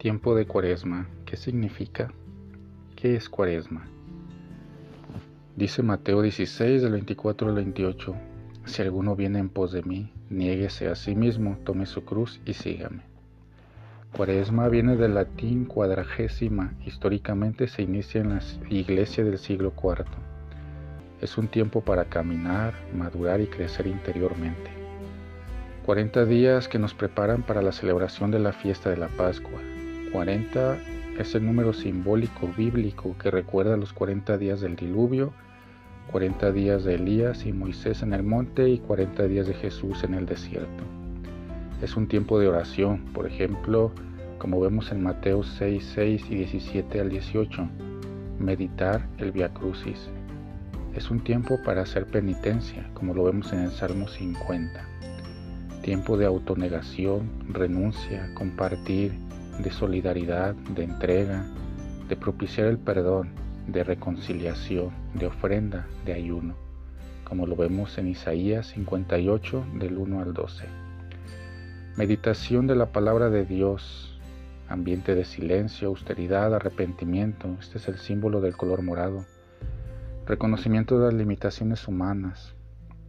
Tiempo de Cuaresma. ¿Qué significa? ¿Qué es Cuaresma? Dice Mateo 16 del 24 al 28. Si alguno viene en pos de mí, niéguese a sí mismo, tome su cruz y sígame. Cuaresma viene del latín cuadragésima. Históricamente se inicia en la iglesia del siglo IV. Es un tiempo para caminar, madurar y crecer interiormente. 40 días que nos preparan para la celebración de la fiesta de la Pascua, 40 es el número simbólico bíblico que recuerda los 40 días del diluvio, 40 días de Elías y Moisés en el monte y 40 días de Jesús en el desierto. Es un tiempo de oración, por ejemplo, como vemos en Mateo 6, 6 y 17 al 18, meditar el Via Crucis. Es un tiempo para hacer penitencia, como lo vemos en el Salmo 50. Tiempo de autonegación, renuncia, compartir, de solidaridad, de entrega, de propiciar el perdón, de reconciliación, de ofrenda, de ayuno, como lo vemos en Isaías 58 del 1 al 12. Meditación de la palabra de Dios, ambiente de silencio, austeridad, arrepentimiento, este es el símbolo del color morado, reconocimiento de las limitaciones humanas,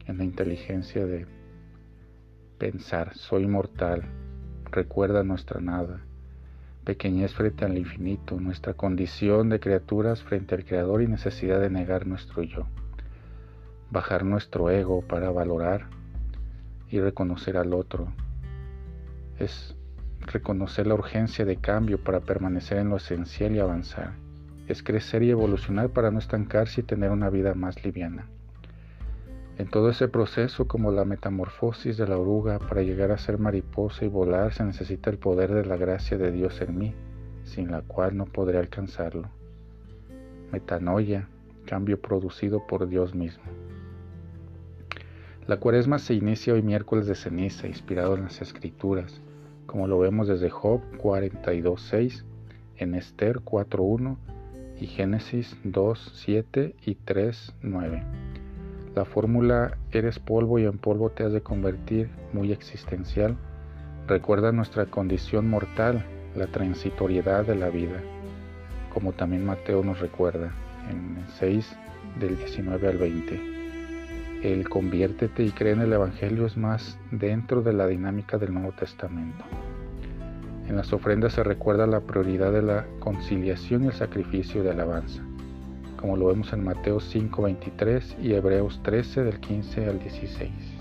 en la inteligencia de pensar, soy mortal, recuerda nuestra nada, pequeñez frente al infinito, nuestra condición de criaturas frente al Creador y necesidad de negar nuestro yo. Bajar nuestro ego para valorar y reconocer al otro. Es reconocer la urgencia de cambio para permanecer en lo esencial y avanzar. Es crecer y evolucionar para no estancarse y tener una vida más liviana. En todo ese proceso, como la metamorfosis de la oruga para llegar a ser mariposa y volar, se necesita el poder de la gracia de Dios en mí, sin la cual no podré alcanzarlo. Metanoia, cambio producido por Dios mismo. La cuaresma se inicia hoy miércoles de ceniza, inspirado en las escrituras, como lo vemos desde Job 42.6, en Esther 4.1 y Génesis 2.7 y 3.9. La fórmula eres polvo y en polvo te has de convertir, muy existencial, recuerda nuestra condición mortal, la transitoriedad de la vida, como también Mateo nos recuerda en el 6 del 19 al 20. El conviértete y cree en el Evangelio es más dentro de la dinámica del Nuevo Testamento. En las ofrendas se recuerda la prioridad de la conciliación y el sacrificio de alabanza como lo vemos en Mateo 5:23 y Hebreos 13 del 15 al 16.